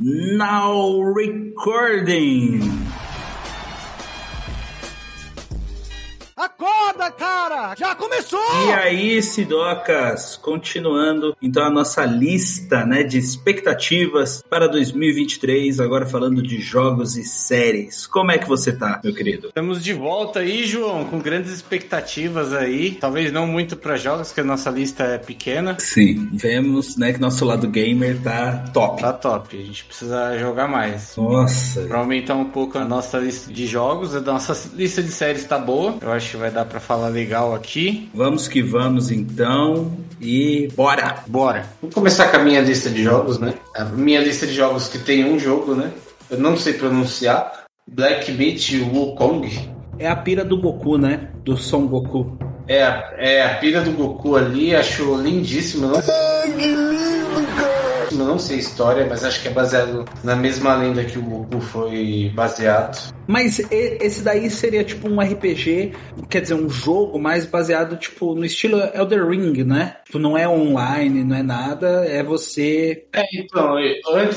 Now recording. Acorda, cara! Já começou! E aí, Sidocas, continuando então a nossa lista, né, de expectativas para 2023, agora falando de jogos e séries. Como é que você tá, meu querido? Estamos de volta aí, João, com grandes expectativas aí. Talvez não muito para jogos, que a nossa lista é pequena. Sim, vemos, né, que nosso lado gamer tá top. Tá top, a gente precisa jogar mais. Nossa. Pra aumentar um pouco a nossa lista de jogos, a nossa lista de séries tá boa. Eu acho que vai dar para falar legal aqui. Vamos que vamos então e bora! Bora! Vou começar com a minha lista de jogos, né? A minha lista de jogos que tem um jogo, né? Eu não sei pronunciar. Black Meat Wukong. É a pira do Goku, né? Do Son Goku. É, a- é a pira do Goku ali, acho lindíssimo. Não... Eu não sei a história, mas acho que é baseado na mesma lenda que o Goku foi baseado. Mas esse daí seria tipo um RPG, quer dizer, um jogo mais baseado tipo no estilo Elder Ring, né? Tipo, não é online, não é nada, é você. É, então,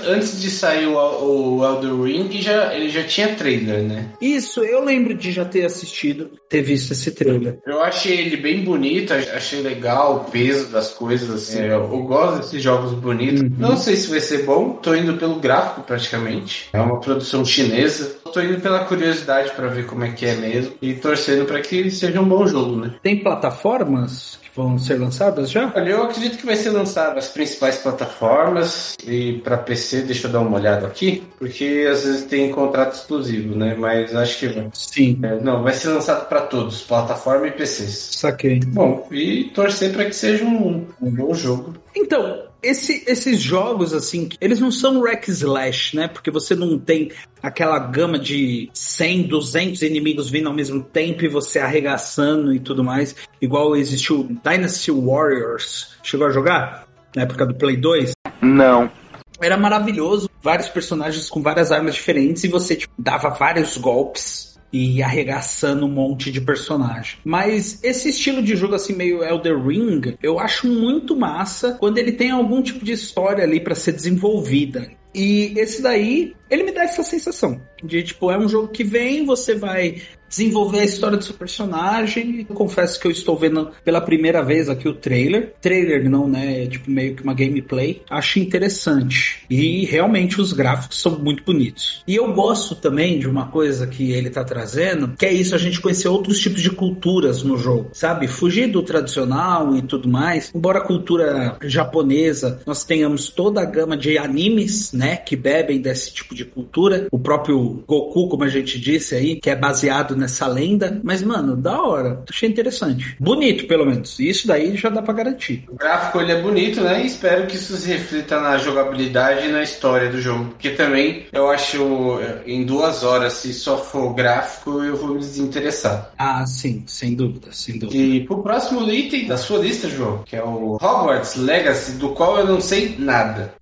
antes de sair o, o Elder Ring, já, ele já tinha trailer, né? Isso, eu lembro de já ter assistido, ter visto esse trailer. Eu achei ele bem bonito, ach- achei legal o peso das coisas, assim. Eu, eu gosto desses jogos bonitos. Não sei se vai ser bom, tô indo pelo gráfico praticamente. É uma produção chinesa. Tô indo pela curiosidade pra ver como é que é mesmo e torcendo pra que seja um bom jogo, né? Tem plataformas que vão ser lançadas já? Olha, eu acredito que vai ser lançado as principais plataformas e pra PC, deixa eu dar uma olhada aqui, porque às vezes tem contrato exclusivo, né? Mas acho que vai. Sim, É, não, vai ser lançado pra todos, plataforma e PCs. saquei. Bom, e torcer pra que seja um, um bom jogo. Então, esse- esses jogos, assim, eles não são Rack Slash, né? Porque você não tem aquela gama de 100, 200 inimigos vindo ao mesmo tempo e você arregaçando e tudo mais. Igual existiu Dynasty Warriors. Chegou a jogar? Na época do Play 2? Não. Era maravilhoso. Vários personagens com várias armas diferentes e você tipo, dava vários golpes e arregaçando um monte de personagem. Mas esse estilo de jogo assim meio Elder Ring, eu acho muito massa quando ele tem algum tipo de história ali pra ser desenvolvida. E esse daí, ele me dá essa sensação de tipo, é um jogo que vem, você vai desenvolver a história do seu personagem. Eu confesso que eu estou vendo pela primeira vez aqui o trailer. Trailer não, né? É tipo meio que uma gameplay. Acho interessante. E realmente os gráficos são muito bonitos. E eu gosto também de uma coisa que ele tá trazendo, que é isso, a gente conhecer outros tipos de culturas no jogo, sabe? Fugir do tradicional e tudo mais. Embora a cultura japonesa, nós tenhamos toda a gama de animes, né? Que bebem desse tipo de cultura. O próprio Goku, como a gente disse aí, que é baseado nessa lenda. Mas, mano, da hora. Achei interessante. Bonito, pelo menos. Isso daí já dá pra garantir. O gráfico ele é bonito, né? E espero que isso se reflita na jogabilidade e na história do jogo. Porque também eu acho eh, em duas horas, se só for gráfico, eu vou me desinteressar. Ah, sim, sem dúvida, sem dúvida. E pro próximo item da sua lista, João, que é o Hogwarts Legacy, do qual eu não sei nada.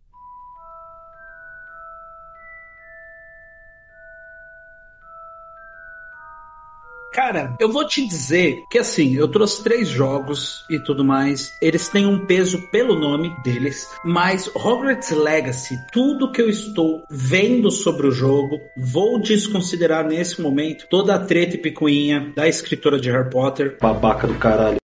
Cara, eu vou te dizer que assim, eu trouxe três jogos e tudo mais. Eles têm um peso pelo nome deles, mas Hogwarts Legacy, tudo que eu estou vendo sobre o jogo, vou desconsiderar nesse momento toda a treta e picuinha da escritora de Harry Potter. Babaca do caralho.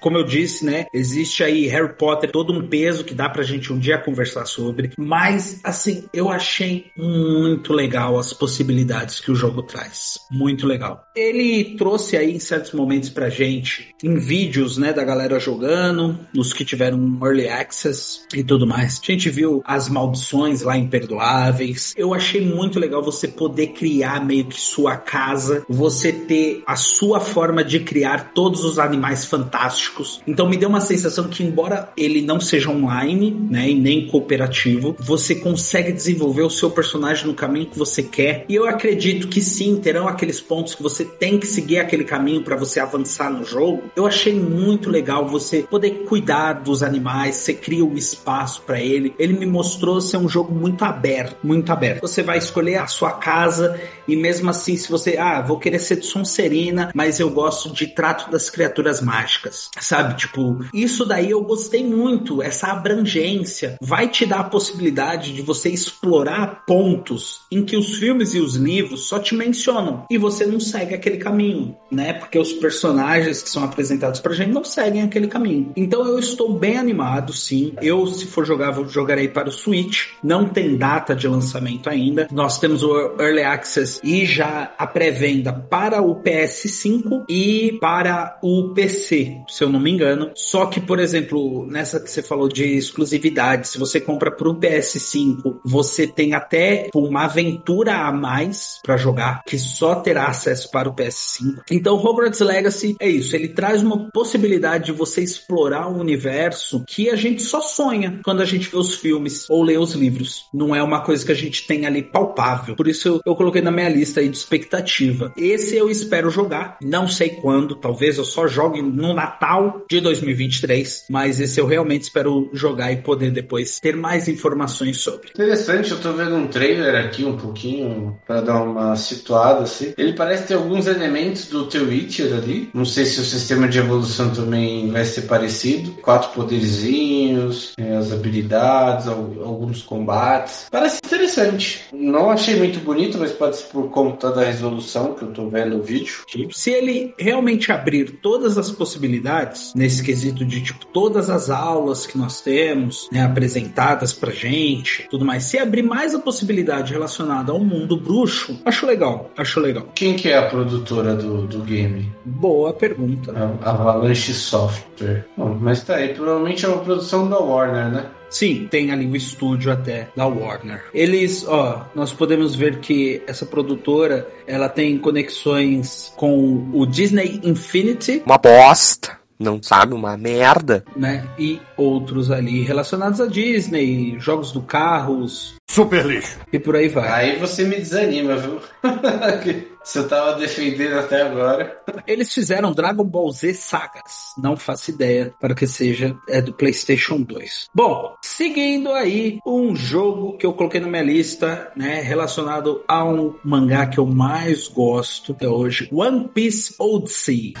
Como eu disse, né? Existe aí Harry Potter, todo um peso que dá pra gente um dia conversar sobre. Mas, assim, eu achei muito legal as possibilidades que o jogo traz. Muito legal. Ele trouxe aí em certos momentos pra gente, em vídeos, né, da galera jogando, os que tiveram early access e tudo mais. A gente viu as maldições lá imperdoáveis. Eu achei muito legal você poder criar meio que sua casa, você ter a sua forma de criar todos os animais fantásticos. Então me deu uma sensação que, embora ele não seja online, né, e nem cooperativo, você consegue desenvolver o seu personagem no caminho que você quer. E eu acredito que sim, terão aqueles pontos que você tem que seguir aquele caminho para você avançar no jogo. Eu achei muito legal você poder cuidar dos animais, você cria um espaço para ele. Ele me mostrou ser um jogo muito aberto, muito aberto. Você vai escolher a sua casa e mesmo assim, se você, ah, vou querer ser de Sonserina, mas eu gosto de trato das criaturas mágicas. Sabe? Tipo, isso daí eu gostei muito, essa abrangência vai te dar a possibilidade de você explorar pontos em que os filmes e os livros só te mencionam e você não segue aquele caminho, né? Porque os personagens que são apresentados pra gente não seguem aquele caminho. Então eu estou bem animado, sim. Eu, se for jogar, vou jogarei para o Switch. Não tem data de lançamento ainda. Nós temos o Early Access e já a pré-venda para o PS5 e para o PC, se eu não me engano. Só que, por exemplo, nessa que você falou de exclusividade, se você compra para o PS5, você tem até uma aventura a mais para jogar, que só terá acesso para o PS5. Então, Hogwarts Legacy é isso, ele traz uma possibilidade de você explorar um universo que a gente só sonha quando a gente vê os filmes ou lê os livros. Não é uma coisa que a gente tem ali palpável. Por isso eu, eu coloquei na minha lista aí de expectativa. Esse eu espero jogar, não sei quando, talvez eu só jogue no Natal de 2023, mas esse eu realmente espero jogar e poder depois ter mais informações sobre. Interessante, eu tô vendo um trailer aqui um pouquinho para dar uma situada assim. Ele parece ter alguns elementos do The Witcher ali. Não sei se o sistema de evolução também vai ser parecido. Quatro poderzinhos, é, as habilidades, alguns combates. Parece interessante. Não achei muito bonito, mas pode ser por conta da resolução que eu tô vendo o vídeo. Se ele realmente abrir todas as possibilidades nesse quesito de tipo todas as aulas que nós temos né, apresentadas pra gente, tudo mais, se abrir mais a possibilidade relacionada ao mundo bruxo, acho legal, acho legal. Quem que é a produtora do, do game? Boa pergunta. A Avalanche Software. Bom, mas tá aí, provavelmente é uma produção da Warner, né? Sim, tem ali o estúdio até da Warner. Eles, ó, nós podemos ver que essa produtora, ela tem conexões com o Disney Infinity. Uma bosta não sabe, uma merda. Né? E outros ali relacionados a Disney, jogos do carros. Super lixo. E por aí vai. Aí você me desanima, viu? Se eu tava defendendo até agora. Eles fizeram Dragon Ball Z Sagas. Não faço ideia para que seja é do PlayStation 2. Bom, seguindo aí um jogo que eu coloquei na minha lista, né, relacionado a um mangá que eu mais gosto até hoje, One Piece Odyssey.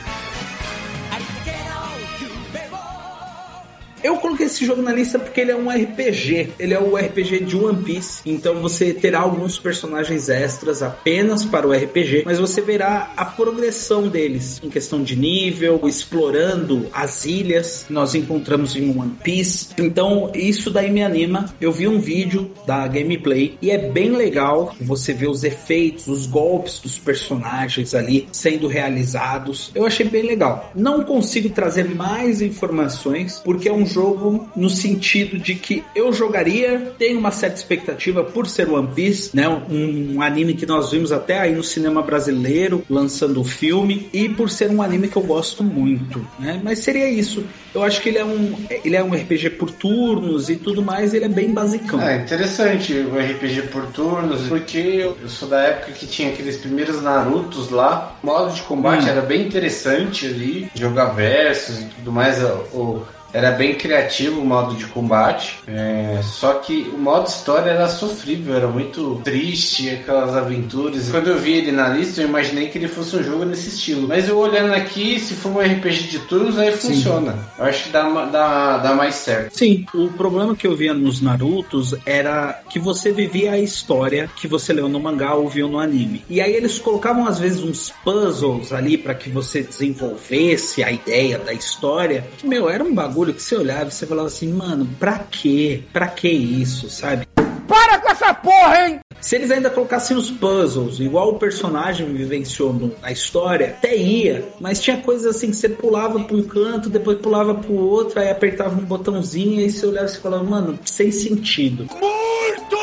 Eu coloquei esse jogo na lista porque ele é um RPG. Ele é o RPG de One Piece. Então você terá alguns personagens extras apenas para o RPG, mas você verá a progressão deles em questão de nível, explorando as ilhas que nós encontramos em One Piece. Então isso daí me anima. Eu vi um vídeo da gameplay e é bem legal você ver os efeitos, os golpes dos personagens ali sendo realizados. Eu achei bem legal. Não consigo trazer mais informações porque é um jogo no sentido de que eu jogaria, tenho uma certa expectativa por ser One Piece, né? Um, um anime que nós vimos até aí no cinema brasileiro lançando o filme e por ser um anime que eu gosto muito, né? Mas seria isso. Eu acho que ele é um ele é um RPG por turnos e tudo mais, ele é bem basicão. É interessante o RPG por turnos, porque eu sou da época que tinha aqueles primeiros Narutos lá. O modo de combate hum. era bem interessante ali, jogar versus e tudo mais. O, era bem criativo o modo de combate, é, só que o modo história era sofrível, era muito triste, aquelas aventuras. Quando eu vi ele na lista, eu imaginei que ele fosse um jogo nesse estilo. Mas eu olhando aqui, se for um RPG de turnos, aí Sim. funciona. Eu acho que dá, dá, dá mais certo. Sim, o problema que eu via nos Narutos era que você vivia a história que você leu no mangá ou viu no anime. E aí eles colocavam às vezes uns puzzles ali para que você desenvolvesse a ideia da história. Meu, era um bagulho bagulho que você olhava e você falava assim, mano, pra quê? Pra que isso, sabe? Para com essa porra, hein? Se eles ainda colocassem os puzzles, igual o personagem vivenciou na história, até ia, mas tinha coisas assim que você pulava pra um canto, depois pulava pro outro, aí apertava um botãozinho, e aí você olhava e falava, mano, sem sentido. Muito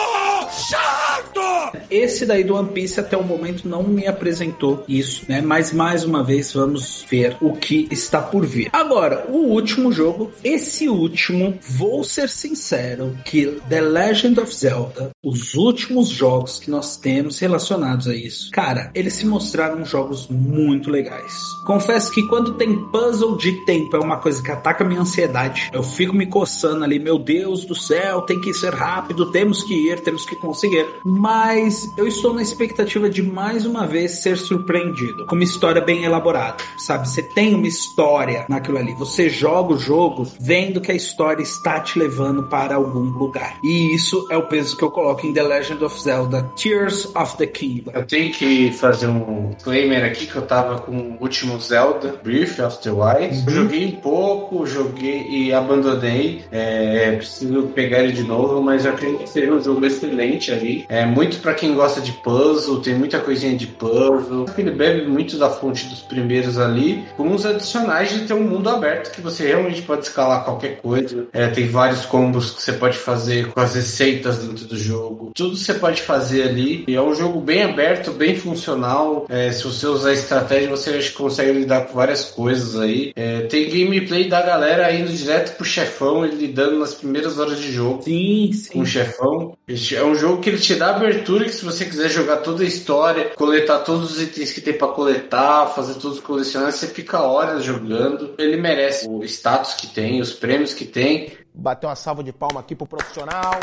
chato! Esse daí do One Piece até o momento não me apresentou isso, né? Mas mais uma vez vamos ver o que está por vir. Agora, o último jogo, esse último, vou ser sincero, que The Legend of Zelda, os últimos jogos que nós temos relacionados a isso, cara, eles se mostraram jogos muito legais. Confesso que quando tem puzzle de tempo é uma coisa que ataca minha ansiedade. Eu fico me coçando ali, meu Deus do céu, tem que ser rápido, temos que ir, temos que conseguir. Mas eu estou na expectativa de mais uma vez ser surpreendido com uma história bem elaborada, sabe? Você tem uma história naquilo ali. Você joga o jogo vendo que a história está te levando para algum lugar. E isso é o peso que eu coloco em The Legend of Zelda Tears of the Kingdom. Eu tenho que fazer um disclaimer aqui que eu tava com o último Zelda, Breath of the Wild. Uhum. Joguei pouco, joguei e abandonei. É, preciso pegar ele de novo, mas eu acredito que seja um jogo excelente ali. É muito pra quem gosta de puzzle, tem muita coisinha de puzzle. Ele bebe muito da fonte dos primeiros ali, com uns adicionais de ter um mundo aberto que você realmente pode escalar qualquer coisa. É, tem vários combos que você pode fazer com as receitas dentro do jogo. Tudo você pode fazer ali. E é um jogo bem aberto, bem funcional. É, se você usar estratégia, você consegue lidar com várias coisas aí. É, tem gameplay da galera indo direto pro chefão, ele lidando nas primeiras horas de jogo Sim, com o sim. chefão. É um jogo que ele te dá abertura que se você quiser jogar toda a história, coletar todos os itens que tem pra coletar, fazer todos os colecionáveis, você fica horas jogando. Ele merece o status que tem, os prêmios que tem. Bater uma salva de palma aqui pro profissional.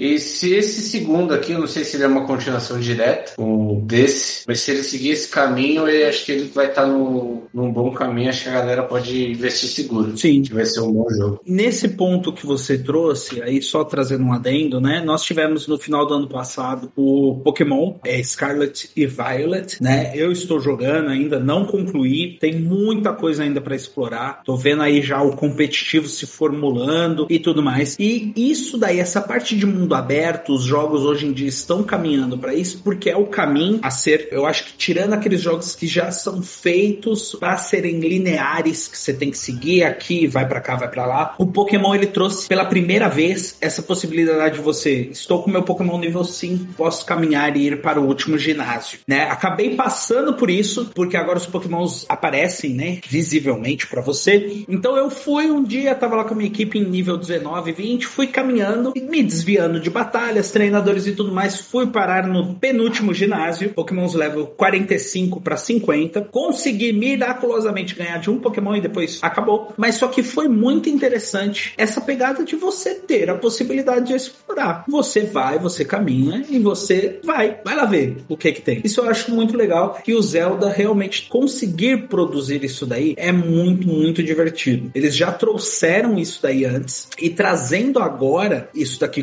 E se esse segundo aqui, eu não sei se ele é uma continuação direta com desse, mas se ele seguir esse caminho, eu acho que ele vai estar no, num bom caminho. Acho que a galera pode investir seguro. Sim. Que vai ser um bom jogo. Nesse ponto que você trouxe, aí só trazendo um adendo, né? Nós tivemos no final do ano passado o Pokémon é, Scarlet e Violet, né? Eu estou jogando ainda, não concluí, tem muita coisa ainda para explorar. Tô vendo aí já o competitivo se formulando e tudo mais. E isso daí, essa parte de mundo aberto, os jogos hoje em dia estão caminhando para isso, porque é o caminho a ser, eu acho que tirando aqueles jogos que já são feitos para serem lineares, que você tem que seguir aqui, vai para cá, vai para lá. O Pokémon ele trouxe pela primeira vez essa possibilidade de você, estou com meu Pokémon nível 5, posso caminhar e ir para o último ginásio, né? Acabei passando por isso, porque agora os Pokémons aparecem, né, visivelmente para você. Então eu fui um dia, tava lá com a minha equipe em nível 19, 20, fui caminhando e me desviando de batalhas, treinadores e tudo mais, fui parar no penúltimo ginásio, Pokémons level 45 para 50, consegui miraculosamente ganhar de um Pokémon e depois acabou. Mas só que foi muito interessante essa pegada de você ter a possibilidade de explorar. Você vai, você caminha e você vai, vai lá ver o que que tem. Isso eu acho muito legal que o Zelda realmente conseguir produzir isso daí é muito, muito divertido. Eles já trouxeram isso daí antes e trazendo agora isso daqui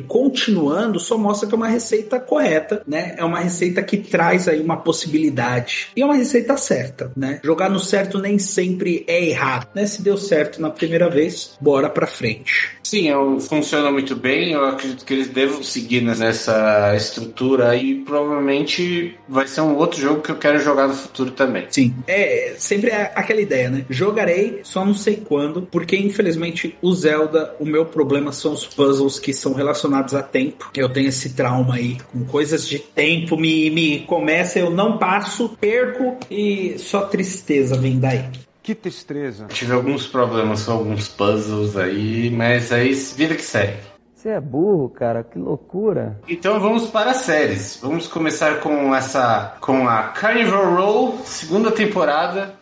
continuando só mostra que é uma receita correta, né? É uma receita que traz aí uma possibilidade e é uma receita certa, né? Jogar no certo nem sempre é errado, né? Se deu certo na primeira vez, bora pra frente. Sim, é um- funciona muito bem. Eu acredito que eles devam seguir nessa estrutura e provavelmente vai ser um outro jogo que eu quero jogar no futuro também. Sim, é sempre é aquela ideia, né? Jogarei, só não sei quando, porque infelizmente o Zelda, o meu problema são os puzzles que são relacionados a tempo. Eu tenho esse trauma aí, com coisas de tempo, me, me começa, eu não passo, perco e só tristeza vem daí. Que tristeza. Tive alguns problemas com alguns puzzles aí, mas aí vida que segue. Você é burro, cara, que loucura. Então vamos para as séries. Vamos começar com essa com a Carnival Row, segunda temporada.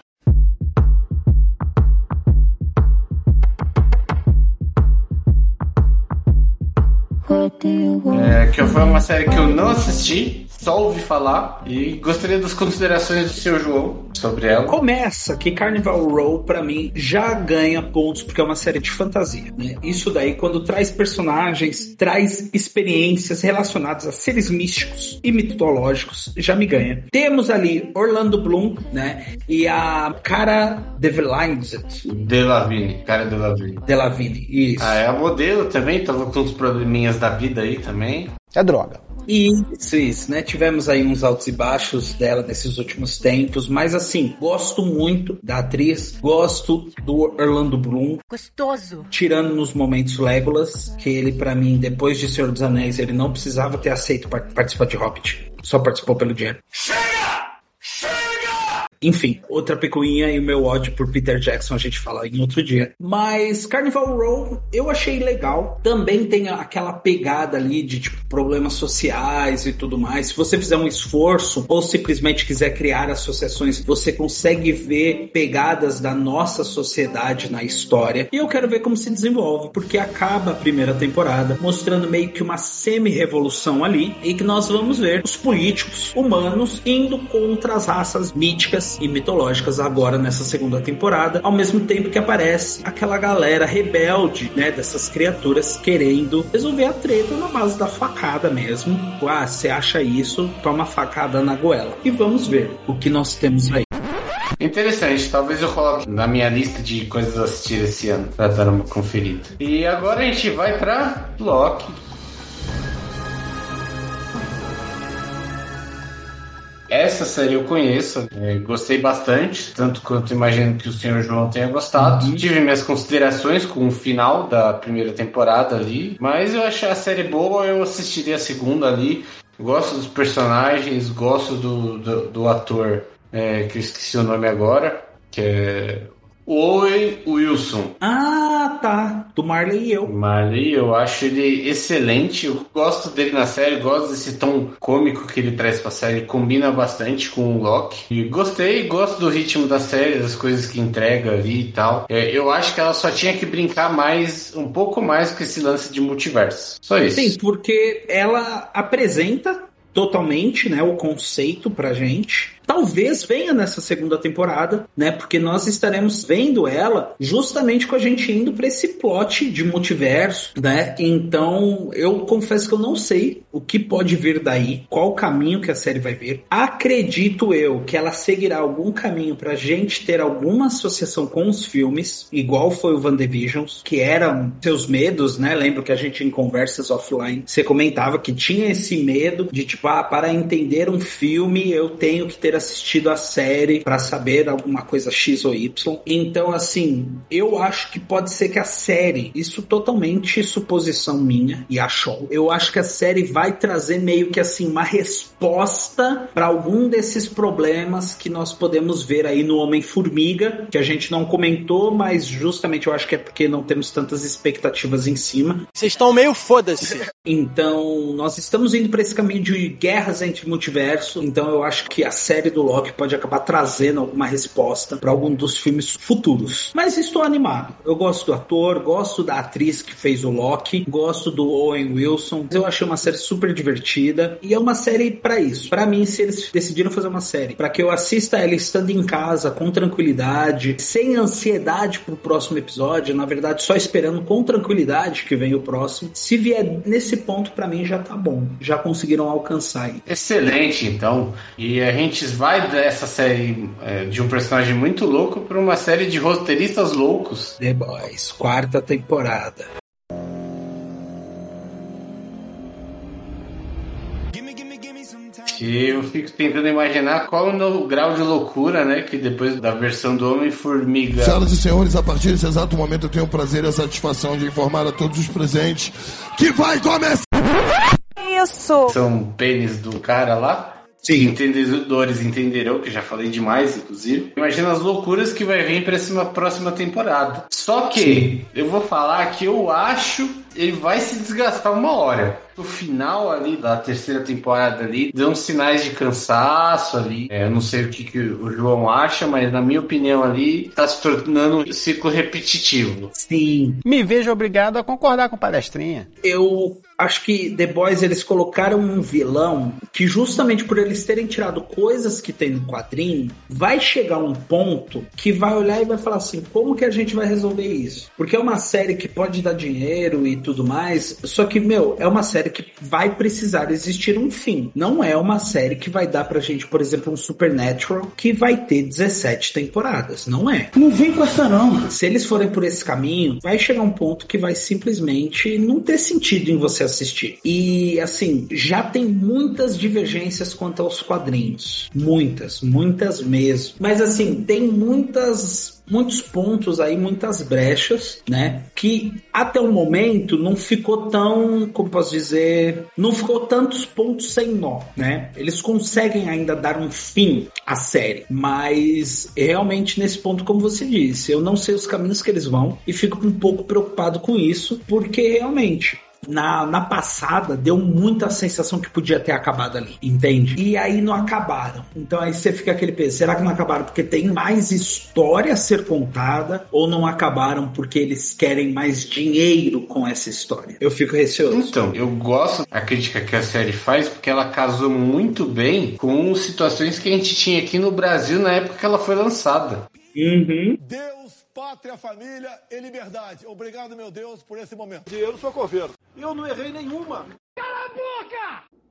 É, que foi uma série que eu não assisti, só ouvi falar e gostaria das considerações do seu João sobre ela. Começa que Carnival Row, pra mim, já ganha pontos porque é uma série de fantasia, né? Isso daí, quando traz personagens, traz experiências relacionadas a seres místicos e mitológicos, já me ganha. Temos ali Orlando Bloom, né? E a Cara Delevingne. Delavine, cara Delavine. Delavigne, isso. Ah, é a modelo também, tava com uns probleminhas da vida aí também. É droga. Isso, isso, né? Tivemos aí uns altos e baixos dela nesses últimos tempos, mas assim, gosto muito da atriz, gosto do Orlando Bloom, Gostoso. tirando nos momentos Legolas, que ele pra mim, depois de Senhor dos Anéis, ele não precisava ter aceito par- participar de Hobbit, só participou pelo dinheiro. Enfim, outra picuinha e o meu ódio por Peter Jackson a gente fala em outro dia. Mas Carnival Row eu achei legal. Também tem aquela pegada ali de tipo problemas sociais e tudo mais. Se você fizer um esforço ou simplesmente quiser criar associações, você consegue ver pegadas da nossa sociedade na história. E eu quero ver como se desenvolve, porque acaba a primeira temporada mostrando meio que uma semi-revolução ali e que nós vamos ver os políticos humanos indo contra as raças míticas e mitológicas agora nessa segunda temporada, ao mesmo tempo que aparece aquela galera rebelde, né, dessas criaturas querendo resolver a treta na base da facada mesmo. Ah, você acha isso? Toma facada na goela. E vamos ver o que nós temos aí. Interessante, talvez eu coloque na minha lista de coisas a assistir esse ano pra dar uma conferida. E agora a gente vai pra Loki. Essa série eu conheço, é, gostei bastante, tanto quanto imagino que o senhor João tenha gostado. Uhum. Tive minhas considerações com o final da primeira temporada ali, mas eu achei a série boa, eu assistiria a segunda ali. Gosto dos personagens, gosto do, do, do ator, é, que eu esqueci o nome agora, que é Owen Wilson. Ah, tá. Do Marley e eu. Marley, eu acho ele excelente. Eu gosto dele na série, gosto desse tom cômico que ele traz pra série, combina bastante com o Loki. E gostei, gosto do ritmo da série, das coisas que entrega ali e tal. É, eu acho que ela só tinha que brincar mais, um pouco mais com esse lance de multiverso. Só isso. Sim, porque ela apresenta totalmente, né, o conceito pra gente. Talvez venha nessa segunda temporada, né? Porque nós estaremos vendo ela justamente com a gente indo para esse plot de multiverso, né? Então, eu confesso que eu não sei o que pode vir daí, qual caminho que a série vai ver. Acredito eu que ela seguirá algum caminho pra gente ter alguma associação com os filmes, igual foi o WandaVision, que eram seus medos, né? Lembro que a gente em conversas offline, você comentava que tinha esse medo de tipo, ah, para entender um filme, eu tenho que ter assistido a série para saber alguma coisa X ou Y. Então, assim, eu acho que pode ser que a série, isso totalmente suposição minha e achou. Eu acho que a série vai trazer meio que assim uma resposta para algum desses problemas que nós podemos ver aí no Homem-Formiga, que a gente não comentou, mas justamente eu acho que é porque não temos tantas expectativas em cima. Vocês estão meio foda-se. Então, nós estamos indo para esse caminho de guerras entre multiverso. Então, eu acho que a série do Loki pode acabar trazendo alguma resposta para algum dos filmes futuros. Mas estou animado. Eu gosto do ator, gosto da atriz que fez o Loki, gosto do Owen Wilson. Eu achei uma série super divertida e é uma série para isso. Para mim, se eles decidiram fazer uma série para que eu assista ela estando em casa com tranquilidade, sem ansiedade pro próximo episódio, na verdade, só esperando com tranquilidade que venha o próximo. Se vier nesse ponto, para mim já tá bom. Já conseguiram alcançar aí. Excelente, então. E a gente vai dessa série é, de um personagem muito louco para uma série de roteiristas loucos. The Boys, quarta temporada. Eu fico tentando imaginar qual é o grau de loucura, né? Que depois da versão do Homem-Formiga. Senhoras e senhores, a partir desse exato momento eu tenho o prazer e a satisfação de informar a todos os presentes que vai começar. Isso! São pênis do cara lá. Sim. Entendedores entenderão, que já falei demais, inclusive. Imagina as loucuras que vai vir para essa próxima temporada. Só que Sim. eu vou falar que eu acho ele vai se desgastar uma hora. O final ali da terceira temporada ali deu uns sinais de cansaço ali. É, eu não sei o que, que o João acha, mas na minha opinião ali tá se tornando um ciclo repetitivo. Sim. Me vejo obrigado a concordar com palestrinha. Eu acho que The Boys eles colocaram um vilão que justamente por eles terem tirado coisas que tem no quadrinho, vai chegar um ponto que vai olhar e vai falar assim, como que a gente vai resolver isso? Porque é uma série que pode dar dinheiro e tudo mais, só que, meu, é uma série que vai precisar existir um fim. Não é uma série que vai dar pra gente, por exemplo, um Supernatural que vai ter 17 temporadas. Não é. Não vem com essa não. Se eles forem por esse caminho, vai chegar um ponto que vai simplesmente não ter sentido em você assistir. E assim, já tem muitas divergências quanto aos quadrinhos. Muitas, muitas mesmo. Mas assim, tem muitas muitos pontos aí, muitas brechas, né? Que até o momento não ficou tão, como posso dizer, não ficou tantos pontos sem nó, né? Eles conseguem ainda dar um fim à série, mas realmente nesse ponto, como você disse, eu não sei os caminhos que eles vão e fico um pouco preocupado com isso, porque realmente na, na passada deu muita sensação que podia ter acabado ali, entende? E aí não acabaram. Então aí você fica aquele peso. Será que não acabaram porque tem mais história a ser contada ou não acabaram porque eles querem mais dinheiro com essa história? Eu fico receoso. Então, eu gosto da crítica que a série faz porque ela casou muito bem com situações que a gente tinha aqui no Brasil na época que ela foi lançada. Uhum. Deus, pátria, família e liberdade. Obrigado, meu Deus, por esse momento. Eu não sou coveiro. Eu não errei nenhuma.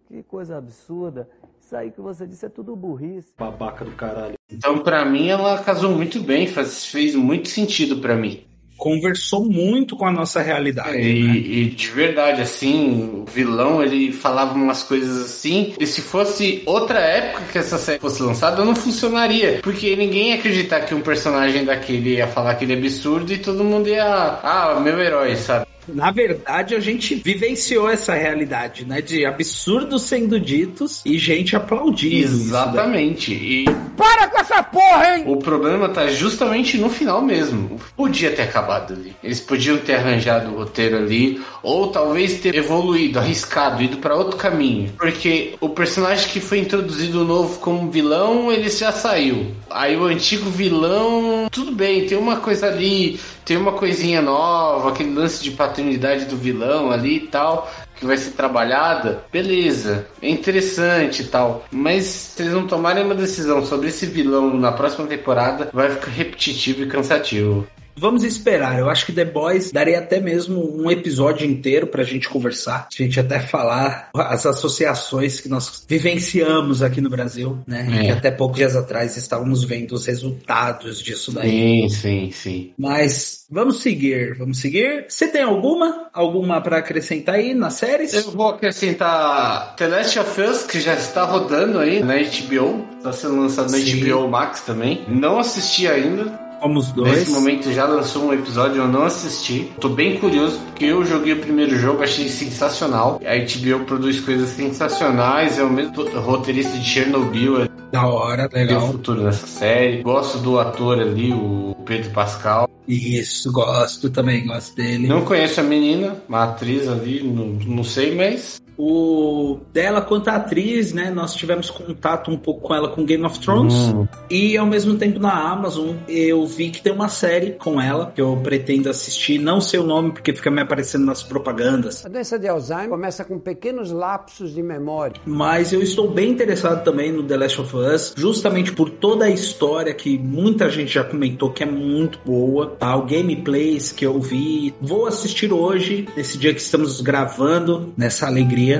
Que coisa absurda. Isso aí que você disse é tudo burrice. Babaca do caralho. Então, pra mim, ela casou muito bem, faz, fez muito sentido pra mim. Conversou muito com a nossa realidade. E, né? e de verdade, assim, o vilão ele falava umas coisas assim. E se fosse outra época que essa série fosse lançada, não funcionaria. Porque ninguém ia acreditar que um personagem daquele ia falar aquele absurdo e todo mundo ia. Ah, meu herói, sabe? Na verdade, a gente vivenciou essa realidade, né? De absurdos sendo ditos e gente aplaudindo. daí. Exatamente. E Para com essa porra, hein? o problema tá justamente no final mesmo. Podia ter acabado ali. Eles podiam ter arranjado o roteiro ali, ou talvez ter evoluído, arriscado, ido pra outro caminho. Porque o personagem que foi introduzido novo como vilão, ele já saiu. Aí o antigo vilão, tudo bem, tem uma coisa ali, tem uma coisinha nova, aquele lance de paternidade do vilão ali e tal, que vai ser trabalhada, beleza, é interessante e tal. Mas se eles não tomarem uma decisão sobre esse vilão na próxima temporada, vai ficar repetitivo e cansativo. Vamos esperar. Eu acho que The Boys daria até mesmo um episódio inteiro pra gente conversar. A gente até falar as associações que nós vivenciamos aqui no Brasil, né? É. Que até poucos dias atrás estávamos vendo os resultados disso daí. Sim, sim, sim. Mas vamos seguir, vamos seguir. Você tem alguma? Alguma pra acrescentar aí nas séries? Eu vou acrescentar The Last of Us, que já está rodando aí na HBO. Está sendo lançado na Sim. HBO Max também. Não assisti ainda. Somos dois. Nesse momento já lançou um episódio, eu não assisti. Tô bem curioso porque eu joguei o primeiro jogo, achei sensacional. A HBO produz coisas sensacionais, é o mesmo roteirista de Chernobyl, Da hora, tem legal. futuro nessa série. Gosto do ator ali, o Pedro Pascal. Isso, gosto também, gosto dele. Não conheço a menina, uma atriz ali, não, não sei, mas O dela quanto a atriz, né? Nós tivemos contato um pouco com ela com Game of Thrones. Hum. E ao mesmo tempo na Amazon eu vi que tem uma série com ela que eu pretendo assistir. Não sei o nome porque fica me aparecendo nas propagandas. A doença de Alzheimer começa com pequenos lapsos de memória. Mas eu estou bem interessado também no The Last of Us, justamente por toda a história que muita gente já comentou que é muito boa, tá? O gameplays que eu vi. Vou assistir hoje, nesse dia que estamos gravando, nessa alegria. dia.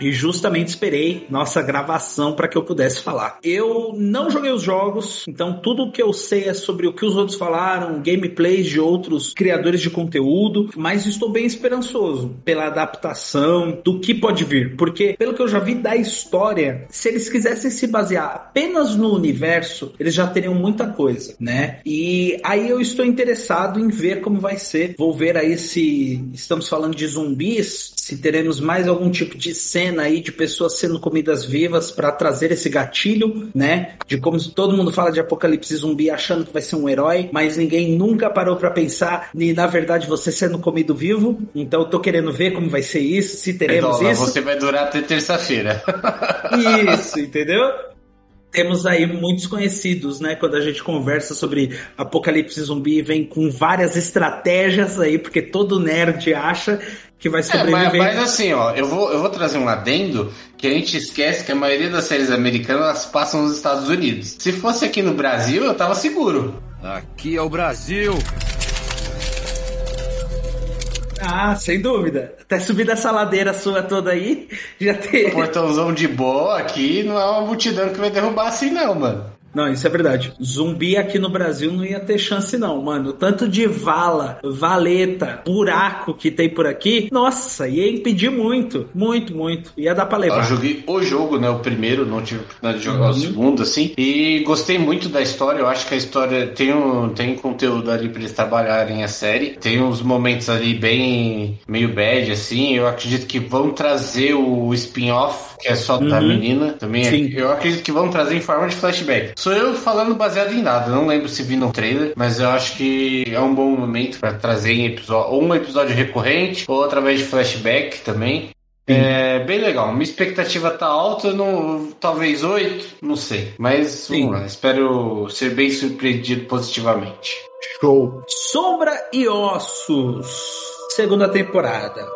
E justamente esperei nossa gravação para que eu pudesse falar. Eu não joguei os jogos, então tudo que eu sei é sobre o que os outros falaram, gameplays de outros criadores de conteúdo, mas estou bem esperançoso pela adaptação do que pode vir, porque pelo que eu já vi da história, se eles quisessem se basear apenas no universo, eles já teriam muita coisa, né? E aí eu estou interessado em ver como vai ser. Vou ver aí se estamos falando de zumbis, se teremos mais algum tipo de cena aí de pessoas sendo comidas vivas para trazer esse gatilho, né? De como todo mundo fala de apocalipse zumbi achando que vai ser um herói, mas ninguém nunca parou para pensar e na verdade você sendo comido vivo. Então eu tô querendo ver como vai ser isso, se teremos Pedola, isso. você vai durar até terça-feira. Isso, entendeu? Temos aí muitos conhecidos, né? Quando a gente conversa sobre apocalipse zumbi, vem com várias estratégias aí, porque todo nerd acha que vai É, sobreviver. mas, mas assim, ó, eu vou, eu vou trazer um adendo que a gente esquece que a maioria das séries americanas elas passam nos Estados Unidos. Se fosse aqui no Brasil, eu tava seguro. Aqui é o Brasil. Ah, sem dúvida. Até subir dessa ladeira sua toda aí, já tem. Portãozão de boa aqui não é uma multidão que vai derrubar assim, não, mano. Não, isso é verdade. Zumbi aqui no Brasil não ia ter chance, não, mano. Tanto de vala, valeta, buraco que tem por aqui, nossa, ia impedir muito. Muito, muito. Ia dar pra levar. Eu joguei o jogo, né? O primeiro, não tive oportunidade de jogar uhum. o segundo, assim. E gostei muito da história. Eu acho que a história tem, um, tem conteúdo ali pra eles trabalharem a série. Tem uns momentos ali bem meio bad, assim. Eu acredito que vão trazer o spin-off, que é só uhum. da menina. Também é, eu acredito que vão trazer em forma de flashback. Sou eu falando baseado em nada. Não lembro se vi no trailer, mas eu acho que é um bom momento para trazer em episódio, ou um episódio recorrente, ou através de flashback também. É bem legal. Minha expectativa tá alta, no, talvez oito, não sei. Mas vamos lá, espero ser bem surpreendido positivamente. Show. Sombra e Ossos, segunda temporada.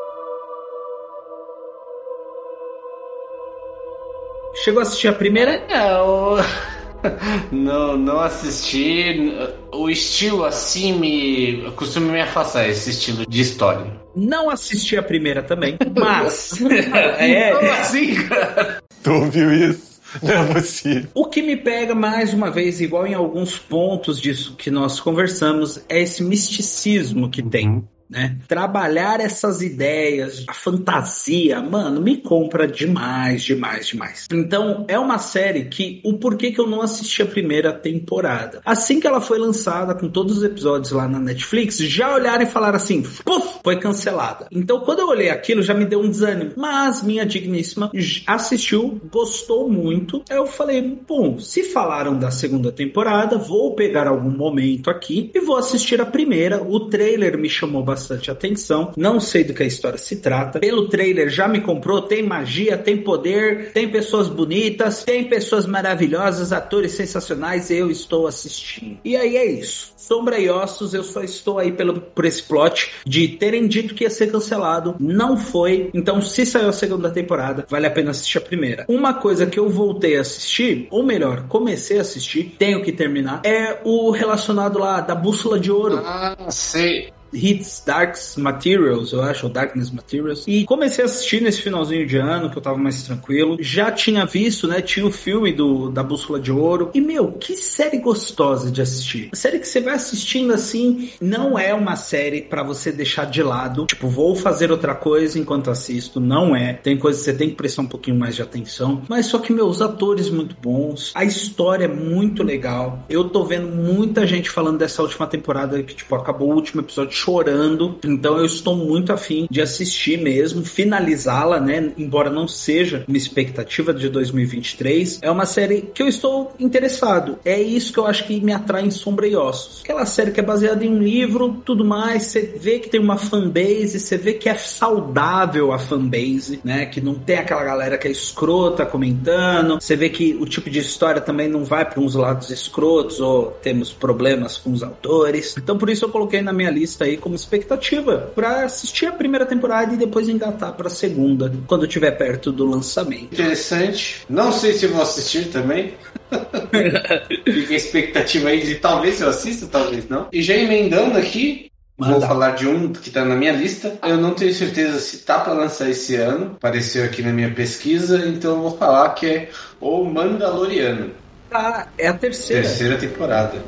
Chegou a assistir a primeira? Não. Não, não assisti. O estilo assim me. costuma me afastar, esse estilo de história. Não assisti a primeira também, mas. é. Como assim, cara? Tu ouviu isso? Não é possível. O que me pega mais uma vez, igual em alguns pontos disso que nós conversamos, é esse misticismo que tem. Né? Trabalhar essas ideias, a fantasia, mano, me compra demais, demais, demais. Então, é uma série que o porquê que eu não assisti a primeira temporada. Assim que ela foi lançada, com todos os episódios lá na Netflix, já olharam e falaram assim, puf, foi cancelada. Então, quando eu olhei aquilo, já me deu um desânimo. Mas minha digníssima assistiu, gostou muito. Eu falei, bom, se falaram da segunda temporada, vou pegar algum momento aqui e vou assistir a primeira. O trailer me chamou bastante bastante atenção. Não sei do que a história se trata. Pelo trailer já me comprou. Tem magia, tem poder, tem pessoas bonitas, tem pessoas maravilhosas, atores sensacionais. Eu estou assistindo. E aí é isso. Sombra e Ossos, eu só estou aí pelo, por esse plot de terem dito que ia ser cancelado. Não foi. Então, se saiu a segunda temporada, vale a pena assistir a primeira. Uma coisa que eu voltei a assistir, ou melhor, comecei a assistir, tenho que terminar, é o relacionado lá da Bússola de Ouro. Ah, sei. Hits Darks Materials, eu acho, ou Darkness Materials. E comecei a assistir nesse finalzinho de ano, que eu tava mais tranquilo. Já tinha visto, né? Tinha o filme do, da Bússola de Ouro. E, meu, que série gostosa de assistir. A série que você vai assistindo assim, não é uma série para você deixar de lado. Tipo, vou fazer outra coisa enquanto assisto. Não é. Tem coisas que você tem que prestar um pouquinho mais de atenção. Mas só que, meus atores muito bons. A história é muito legal. Eu tô vendo muita gente falando dessa última temporada que, tipo, acabou o último episódio chorando. Então eu estou muito afim de assistir mesmo, finalizá-la, né? Embora não seja uma expectativa de 2023, é uma série que eu estou interessado. É isso que eu acho que me atrai em Sombra e Ossos. Aquela série que é baseada em um livro, tudo mais, você vê que tem uma fanbase, você vê que é saudável a fanbase, né? Que não tem aquela galera que é escrota comentando. Você vê que o tipo de história também não vai para uns lados escrotos ou temos problemas com os autores. Então por isso eu coloquei na minha lista aí como expectativa para assistir a primeira temporada e depois engatar para a segunda, quando estiver perto do lançamento. Interessante. Não sei se vou assistir também. Fica a expectativa aí de talvez eu assista, talvez não. E já emendando aqui, Manda. Vou falar de um que tá na minha lista. Eu não tenho certeza se tá para lançar esse ano. Apareceu aqui na minha pesquisa, então eu vou falar que é O Mandaloriano. Ah, é a terceira. Terceira temporada.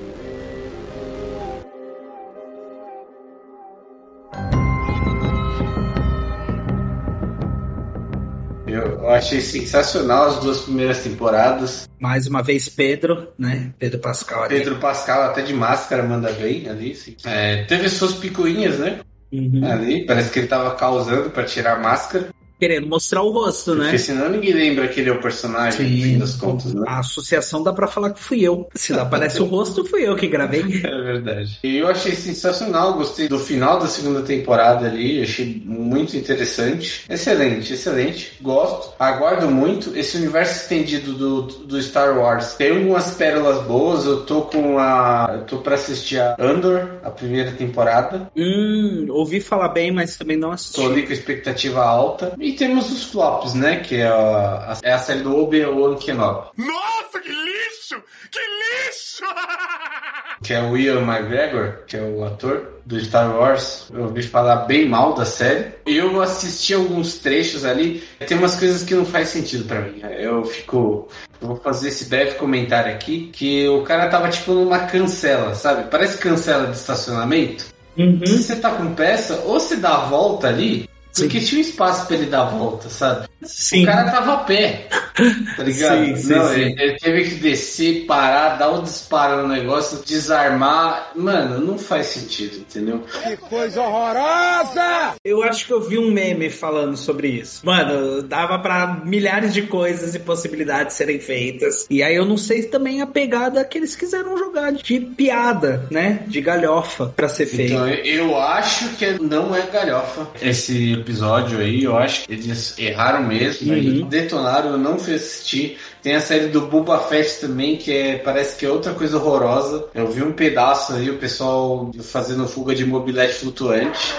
Achei sensacional as duas primeiras temporadas. Mais uma vez, Pedro, né? Pedro Pascal. Ali. Pedro Pascal, até de máscara, manda bem ali. É, teve suas picuinhas, né? Uhum. Ali, parece que ele tava causando para tirar a máscara querendo mostrar o rosto, né? Porque senão ninguém lembra que ele é o personagem, Sim. no fim das contas, né? A associação dá pra falar que fui eu. Se não aparece o rosto, fui eu que gravei. É verdade. E eu achei sensacional, gostei do final da segunda temporada ali, achei muito interessante. Excelente, excelente. Gosto. Aguardo muito esse universo estendido do, do Star Wars. Tem algumas pérolas boas, eu tô com a. Eu tô pra assistir a Andor, a primeira temporada. Hum, ouvi falar bem, mas também não assisti. Tô ali com expectativa alta. E temos os flops, né? Que é a, é a série do Obi-Wan Kenobi. Nossa, que lixo! Que lixo! que é o Ian McGregor, que é o ator do Star Wars. Eu ouvi falar bem mal da série. Eu assisti alguns trechos ali. Tem umas coisas que não faz sentido para mim. Eu fico. Eu vou fazer esse breve comentário aqui. Que o cara tava tipo numa cancela, sabe? Parece cancela de estacionamento. Uhum. Se você tá com pressa, ou você dá a volta ali, porque tinha um espaço pra ele dar a volta, sabe? Sim. O cara tava a pé, tá ligado? Sim, sim, Não, sim. Ele, ele teve que descer, parar, dar um disparo no negócio, desarmar. Mano, não faz sentido, entendeu? Que coisa horrorosa! Eu acho que eu vi um meme falando sobre isso. Mano, dava pra milhares de coisas e possibilidades serem feitas. E aí eu não sei também a pegada que eles quiseram jogar de piada, né? De galhofa pra ser feito. Então, eu acho que não é galhofa esse episódio aí. Eu acho que eles erraram mesmo. aí Detonaram, eu não fui assistir. Tem a série do Boba Fett também, que é, parece que é outra coisa horrorosa. Eu vi um pedaço aí, o pessoal fazendo fuga de mobilete flutuante.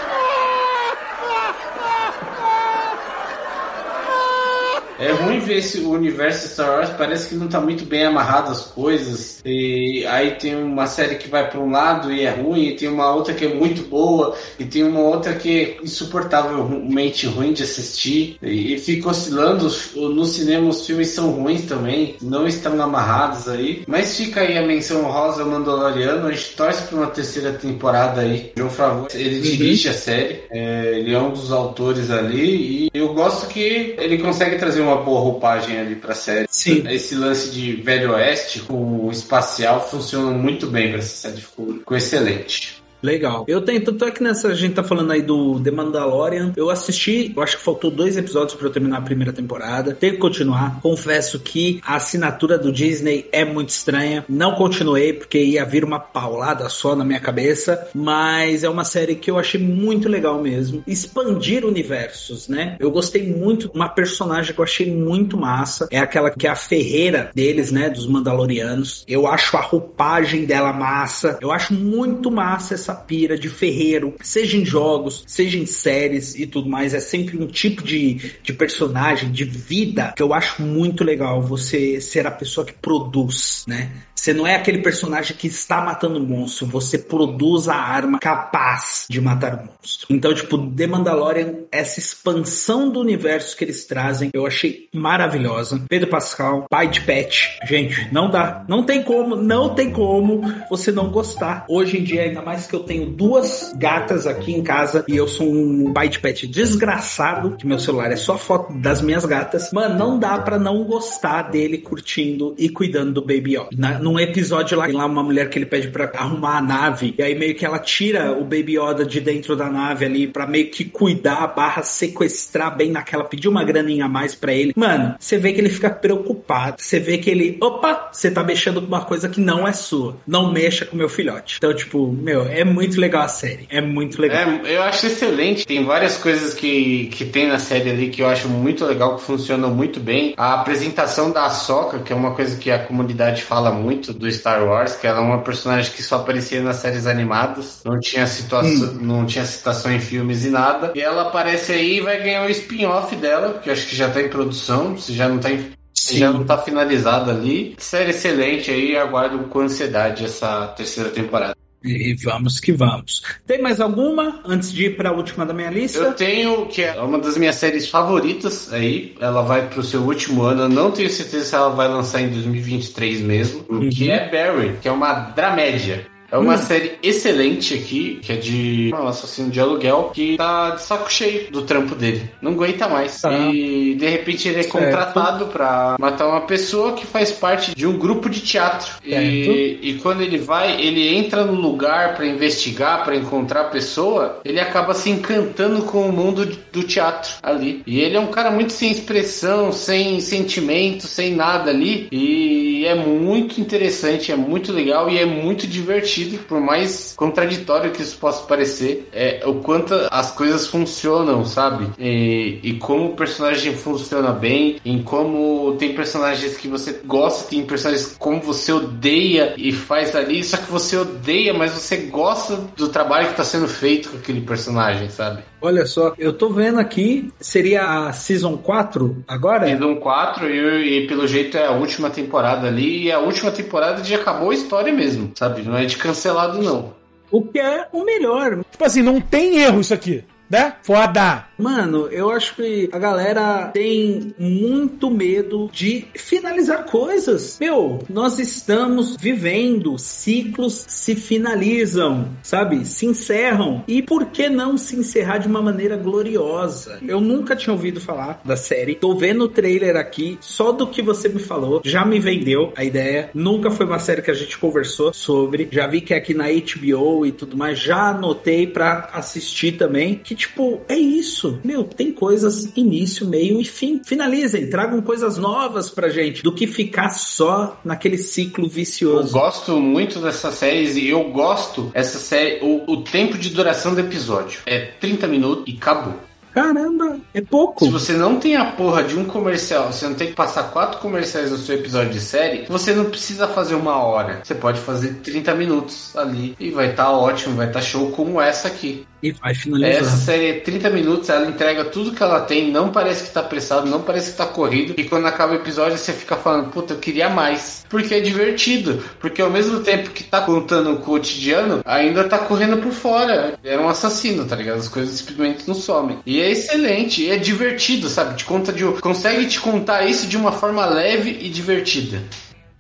É ruim ver esse universo Star Wars, parece que não tá muito bem amarrado as coisas. E aí tem uma série que vai para um lado e é ruim, e tem uma outra que é muito boa, e tem uma outra que é insuportavelmente ruim de assistir. E, e fica oscilando. Os- No cinema os filmes são ruins também, não estão amarrados aí. Mas fica aí a menção rosa Mandaloriano, a gente torce pra uma terceira temporada aí. João Favreau, ele dirige a série, é, ele é um dos autores ali, e eu gosto que ele consegue trazer uma boa roupagem ali pra série. Sim. Esse lance de Velho Oeste com o espacial funciona muito bem pra essa série, ficou, ficou excelente. Legal. Eu tenho, tanto é que nessa, a gente tá falando aí do The Mandalorian. Eu assisti, eu acho que faltou dois episódios pra eu terminar a primeira temporada. Tenho que continuar. Confesso que a assinatura do Disney é muito estranha. Não continuei, porque ia vir uma paulada só na minha cabeça. Mas é uma série que eu achei muito legal mesmo. Expandir universos, né? Eu gostei muito. Uma personagem que eu achei muito massa. É aquela que é a ferreira deles, né? Dos Mandalorianos. Eu acho a roupagem dela massa. Eu acho muito massa essa pira de ferreiro, seja em jogos, seja em séries e tudo mais. É sempre um tipo de, de personagem, de vida, que eu acho muito legal você ser a pessoa que produz, né? Você não é aquele personagem que está matando o monstro, você produz a arma capaz de matar o monstro. Então, tipo, The Mandalorian, essa expansão do universo que eles trazem, eu achei maravilhosa. Pedro Pascal, pai de pet. Gente, não dá. Não tem como, não tem como você não gostar. Hoje em dia, ainda mais que eu tenho duas gatas aqui em casa e eu sou um de pet desgraçado, que meu celular é só foto das minhas gatas. Mano, não dá pra não gostar dele curtindo e cuidando do Baby Yoda. Na, num episódio lá, tem lá uma mulher que ele pede pra arrumar a nave e aí meio que ela tira o Baby Yoda de dentro da nave ali pra meio que cuidar, barra sequestrar bem naquela, pedir uma graninha a mais pra ele. Mano, você vê que ele fica preocupado. Você vê que ele, opa, você tá mexendo com uma coisa que não é sua. Não mexa com meu filhote. Então, tipo, meu, é muito legal a série. É muito legal. É, eu acho excelente. Tem várias coisas que, que tem na série ali que eu acho muito legal, que funcionam muito bem. A apresentação da Ahsoka, que é uma coisa que a comunidade fala muito do Star Wars, que ela é uma personagem que só aparecia nas séries animadas, não tinha situação, não tinha citação em filmes e nada. E ela aparece aí e vai ganhar o spin-off dela, que eu acho que já tá em produção, se já não tá em Sim. já não tá finalizada ali. Série excelente aí, aguardo com ansiedade essa terceira temporada. E vamos que vamos. Tem mais alguma antes de ir pra última da minha lista? Eu tenho, que é uma das minhas séries favoritas aí. Ela vai pro seu último ano. Eu não tenho certeza se ela vai lançar em 2023 mesmo. Que é Barry, que é uma dramédia. É uma série excelente aqui, que é de um assassino de aluguel que tá de saco cheio do trampo dele. Não aguenta mais. Tá. E de repente ele é Certo. contratado pra matar uma pessoa que faz parte de um grupo de teatro. E, e quando ele vai, ele entra no lugar pra investigar, pra encontrar a pessoa, ele acaba se encantando com o mundo do teatro ali. E ele é um cara muito sem expressão, sem sentimento, sem nada ali. E é muito interessante, é muito legal e é muito divertido, por mais contraditório que isso possa parecer, é o quanto as coisas funcionam, sabe? E, e como o personagem funciona bem, em como tem personagens que você gosta, tem personagens como você odeia e faz ali, só que você odeia, mas você gosta do trabalho que está sendo feito com aquele personagem, sabe? Olha só, eu tô vendo aqui, seria a Season 4 agora? Season 4 e, e pelo jeito é a última temporada ali. E a última temporada já acabou a história mesmo, sabe? Não é de cancelado, não. O que é o melhor. Tipo assim, não tem erro isso aqui, né? Foda! Mano, eu acho que a galera tem muito medo de finalizar coisas. Meu, nós estamos vivendo, ciclos se finalizam, sabe? Se encerram. E por que não se encerrar de uma maneira gloriosa? Eu nunca tinha ouvido falar da série. Tô vendo o trailer aqui, só do que você me falou, já me vendeu a ideia. Nunca foi uma série que a gente conversou sobre. Já vi que é aqui na HBO e tudo mais, já anotei pra assistir também. Que tipo, é isso meu, tem coisas início, meio e fim. Finalizem, tragam coisas novas pra gente, do que ficar só naquele ciclo vicioso. Eu gosto muito dessas séries e eu gosto essa série, o, o tempo de duração do episódio. É 30 minutos e acabou. Caramba, é pouco. Se você não tem a porra de um comercial, você não tem que passar quatro comerciais no seu episódio de série, você não precisa fazer uma hora. Você pode fazer 30 minutos ali e vai estar tá ótimo, vai estar tá show como essa aqui. E vai finalizar. Essa série é 30 minutos, ela entrega tudo que ela tem, não parece que tá apressado, não parece que tá corrido. E quando acaba o episódio, você fica falando, puta, eu queria mais. Porque é divertido. Porque ao mesmo tempo que tá contando o cotidiano, ainda tá correndo por fora. É um assassino, tá ligado? As coisas simplesmente não somem. E é excelente, é divertido, sabe? Te conta de. Consegue te contar isso de uma forma leve e divertida.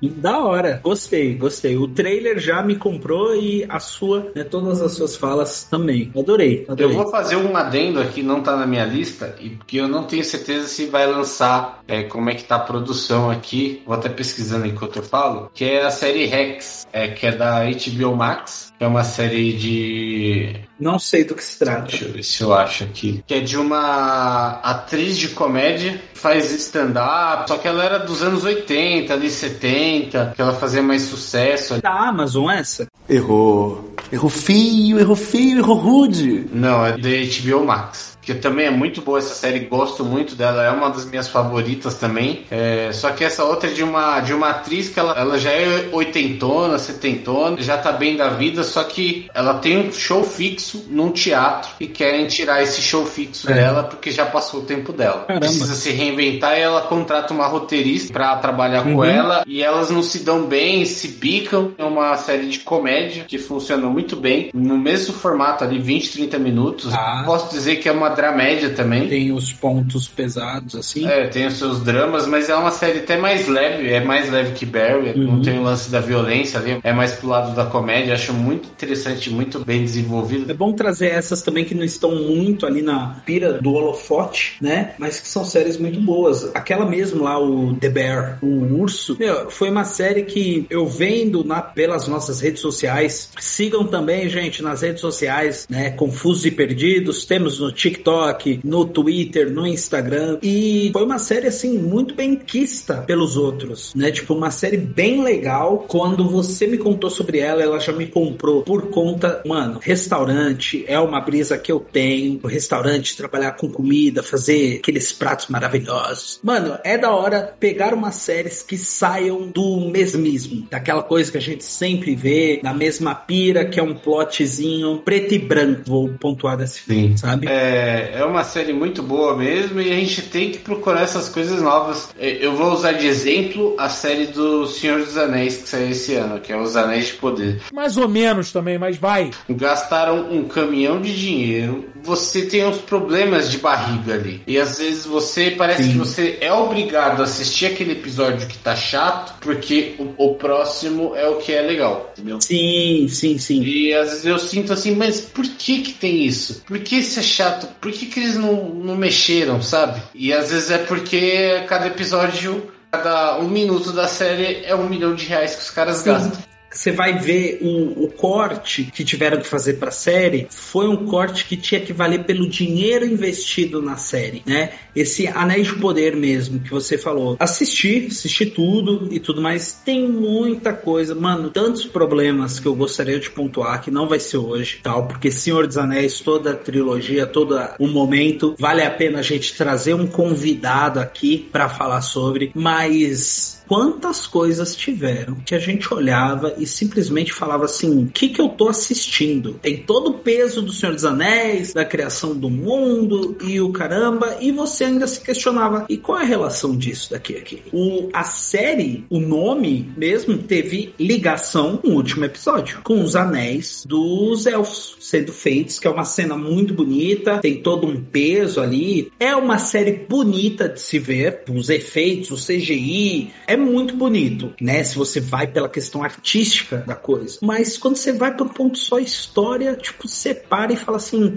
Da hora, gostei, gostei. O trailer já me comprou e a sua, né, todas as suas falas também. Adorei, adorei. Eu vou fazer um adendo aqui, não tá na minha lista, e porque eu não tenho certeza se vai lançar, é, como é que tá a produção aqui. Vou até pesquisando enquanto eu falo, que é a série Rex, é, que é da HBO Max, que é uma série de não sei do que se trata. Deixa eu ver se eu acho aqui. Que é de uma atriz de comédia, faz stand-up, só que ela era dos anos 80, ali 70, que ela fazia mais sucesso. Da Amazon essa? Errou. Errou feio, errou feio, errou rude. Não, é da HBO Max que também é muito boa essa série, gosto muito dela, é uma das minhas favoritas também. É, só que essa outra é de uma, de uma atriz que ela, ela já é oitentona, setentona, já tá bem da vida, só que ela tem um show fixo num teatro e querem tirar esse show fixo é. dela porque já passou o tempo dela. Caramba. Precisa se reinventar e ela contrata uma roteirista para trabalhar uhum. com ela e elas não se dão bem, se bicam. É uma série de comédia que funciona muito bem, no mesmo formato ali, 20, 30 minutos. Ah. Posso dizer que é uma dramédia também. Tem os pontos pesados, assim. É, tem os seus dramas, mas é uma série até mais leve, é mais leve que Barry, uhum. não tem o lance da violência ali, é mais pro lado da comédia, acho muito interessante, muito bem desenvolvido. É bom trazer essas também que não estão muito ali na pira do holofote, né? Mas que são séries muito boas. Aquela mesmo lá, o The Bear, o Urso, meu, foi uma série que eu vendo na, pelas nossas redes sociais. Sigam também, gente, nas redes sociais, né? Confusos e Perdidos, temos no TikTok TikTok, no Twitter, no Instagram. E foi uma série, assim, muito bem quista pelos outros, né? Tipo, uma série bem legal. Quando você me contou sobre ela, ela já me comprou por conta, mano, restaurante é uma brisa que eu tenho. O restaurante, trabalhar com comida, fazer aqueles pratos maravilhosos. Mano, é da hora pegar umas séries que saiam do mesmismo, daquela coisa que a gente sempre vê, na mesma pira, que é um plotzinho preto e branco, vou pontuar desse filme, sabe? É, é, é uma série muito boa mesmo e a gente tem que procurar essas coisas novas. É, eu vou usar de exemplo a série do Senhor dos Anéis que saiu esse ano, que é Os Anéis de Poder. Mais ou menos também, mas vai. Gastaram um caminhão de dinheiro. Você tem uns problemas de barriga ali. E às vezes você parece Sim. que você é obrigado a assistir aquele episódio que tá chato, porque o, o próximo é o que é legal, entendeu? Sim, sim, sim. E às vezes eu sinto assim, mas por que que tem isso? Por que isso é chato? Por que, que eles não, não mexeram, sabe? E às vezes é porque cada episódio, cada um minuto da série é um milhão de reais que os caras Sim. gastam você vai ver o, o corte que tiveram que fazer para a série foi um corte que tinha que valer pelo dinheiro investido na série, né? Esse Anéis de Poder mesmo que você falou. Assisti, assisti tudo e tudo mais. Tem muita coisa, mano, tantos problemas que eu gostaria de pontuar que não vai ser hoje, tal, porque Senhor dos Anéis, toda a trilogia, todo o momento, vale a pena a gente trazer um convidado aqui para falar sobre, mas quantas coisas tiveram que a gente olhava e simplesmente falava assim: o que, que eu tô assistindo? Tem todo o peso do Senhor dos Anéis, da criação do mundo e o caramba, e você ainda se questionava: e qual é a relação disso daqui aqui? O, a série, o nome mesmo, teve ligação no último episódio com os anéis dos elfos sendo feitos, que é uma cena muito bonita, tem todo um peso ali. É uma série bonita de se ver, os efeitos, o CGI, é muito bonito, né? Se você vai pela questão artística da coisa. Mas quando você vai para um ponto só história, tipo, você para e fala assim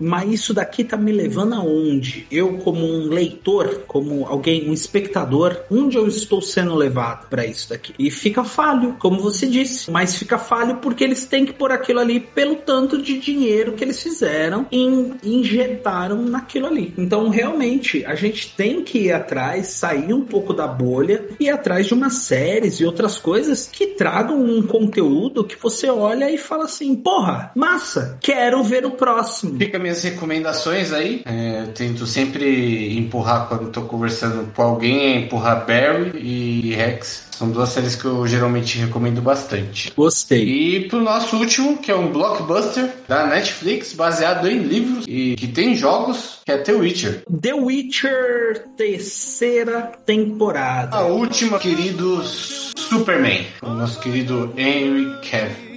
mas isso daqui tá me levando aonde? Eu, como um leitor, como alguém, um espectador, onde eu estou sendo levado para isso daqui? E fica falho, como você disse, mas fica falho porque eles têm que pôr aquilo ali pelo tanto de dinheiro que eles fizeram e injetaram naquilo ali. Então, realmente, a gente tem que ir atrás, sair um pouco da bolha e ir atrás de umas séries e outras coisas que tragam um conteúdo que você olha e fala assim: porra, massa, quero ver o próximo. Fica minhas recomendações aí. É, eu tento sempre empurrar quando estou conversando com alguém, empurrar Barry e Rex. São duas séries que eu geralmente recomendo bastante. Gostei. E pro nosso último, que é um blockbuster da Netflix, baseado em livros e que tem jogos, que é The Witcher. The Witcher, terceira temporada. A última, querido Superman. O nosso querido Henry Cavill.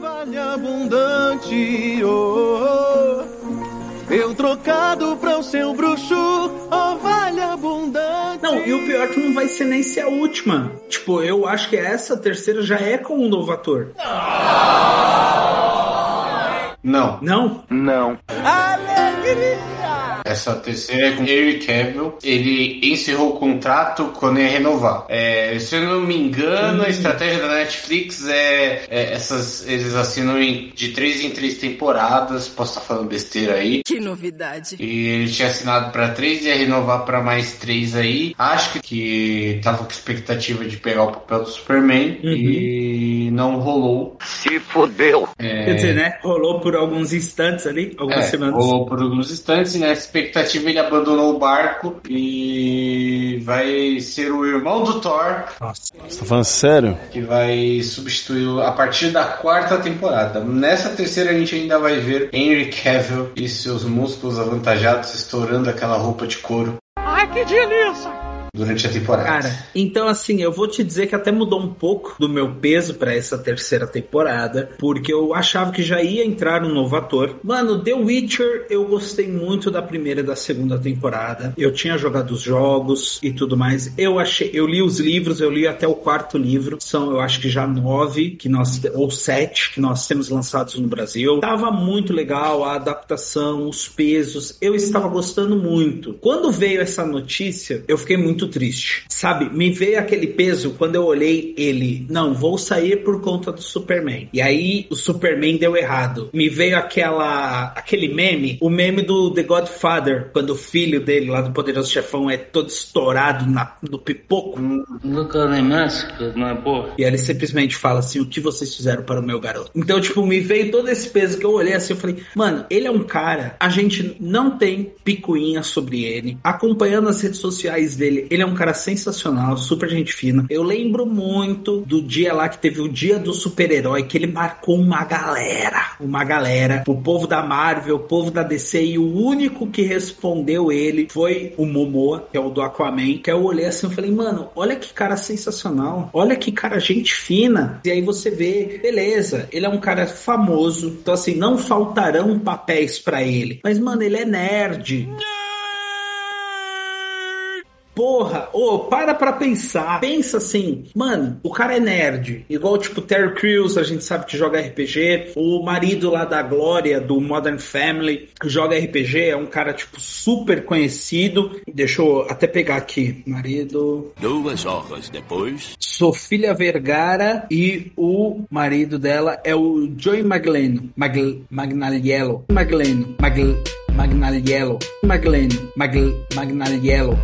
Vale abundante, oh, oh. Eu trocado pra o seu bruxo, oh vale abundante. Não, e o pior é que não vai ser nem ser a última. Tipo, eu acho que essa terceira já é com um novo ator. Não. Não? Não. Alegria! Essa terceira é com Henry Cavill. Ele encerrou o contrato quando ia renovar. É, se eu não me engano, a estratégia da Netflix é, é essas. Eles assinam em- de três em três temporadas. Posso estar falando besteira aí. Que novidade. E ele tinha assinado pra três e ia renovar pra mais três aí. Acho que, que tava com expectativa de pegar o papel do Superman e não rolou. Se fodeu. É, Quer dizer, né? Rolou por alguns instantes ali, algumas é, semanas. rolou por alguns instantes e na expectativa ele abandonou o barco e vai ser o irmão do Thor Você tá falando sério? que vai substituí-lo a partir da quarta temporada. Nessa terceira a gente ainda vai ver Henry Cavill e seus músculos avantajados estourando aquela roupa de couro Ai, que delícia! Durante a temporada. Cara, então assim, eu vou te dizer que até mudou um pouco do meu peso pra essa terceira temporada, porque eu achava que já ia entrar um novo ator. Mano, The Witcher, eu gostei muito da primeira e da segunda temporada. Eu tinha jogado os jogos e tudo mais. Eu achei, eu li os livros, eu li até o quarto livro. São, eu acho que já nove que nós ou sete que nós temos lançados no Brasil. Tava muito legal a adaptação, os pesos. Eu estava gostando muito. Quando veio essa notícia, eu fiquei muito triste. Sabe, me veio aquele peso quando eu olhei ele. Não, vou sair por conta do Superman. E aí o Superman deu errado. Me veio aquela aquele meme, o meme do The Godfather, quando o filho dele lá do Poderoso Chefão é todo estourado na, no pipoco. Nunca nem não é boa? E ele simplesmente fala assim: o que vocês fizeram para o meu garoto? Então, tipo, me veio todo esse peso que eu olhei assim, eu falei, mano, ele é um cara, a gente não tem picuinha sobre ele. Acompanhando as redes sociais dele, ele é um cara sensacional, super gente fina. Eu lembro muito do dia lá que teve o dia do super-herói, que ele marcou uma galera, uma galera, o povo da Marvel, o povo da DC, e o único que respondeu ele foi o Momoa, que é o do Aquaman, que eu olhei assim e falei, mano, olha que cara sensacional, olha que cara gente fina. E aí você vê, beleza, ele é um cara famoso, então assim, não faltarão papéis pra ele. Mas, mano, ele é nerd. Porra, ô, para pra pensar. Pensa assim, mano, o cara é nerd. Igual, tipo, Terry Crews, a gente sabe que joga RPG. O marido lá da Glória, do Modern Family, joga RPG. É um cara, tipo, super conhecido. Deixa eu até pegar aqui. Marido. Duas horas depois. Sofia Vergara e o marido dela é o Joey Magleno. Magl Magnaliello. Magleno. Magl Magnaliello. Magleno. Magl Magnaliello.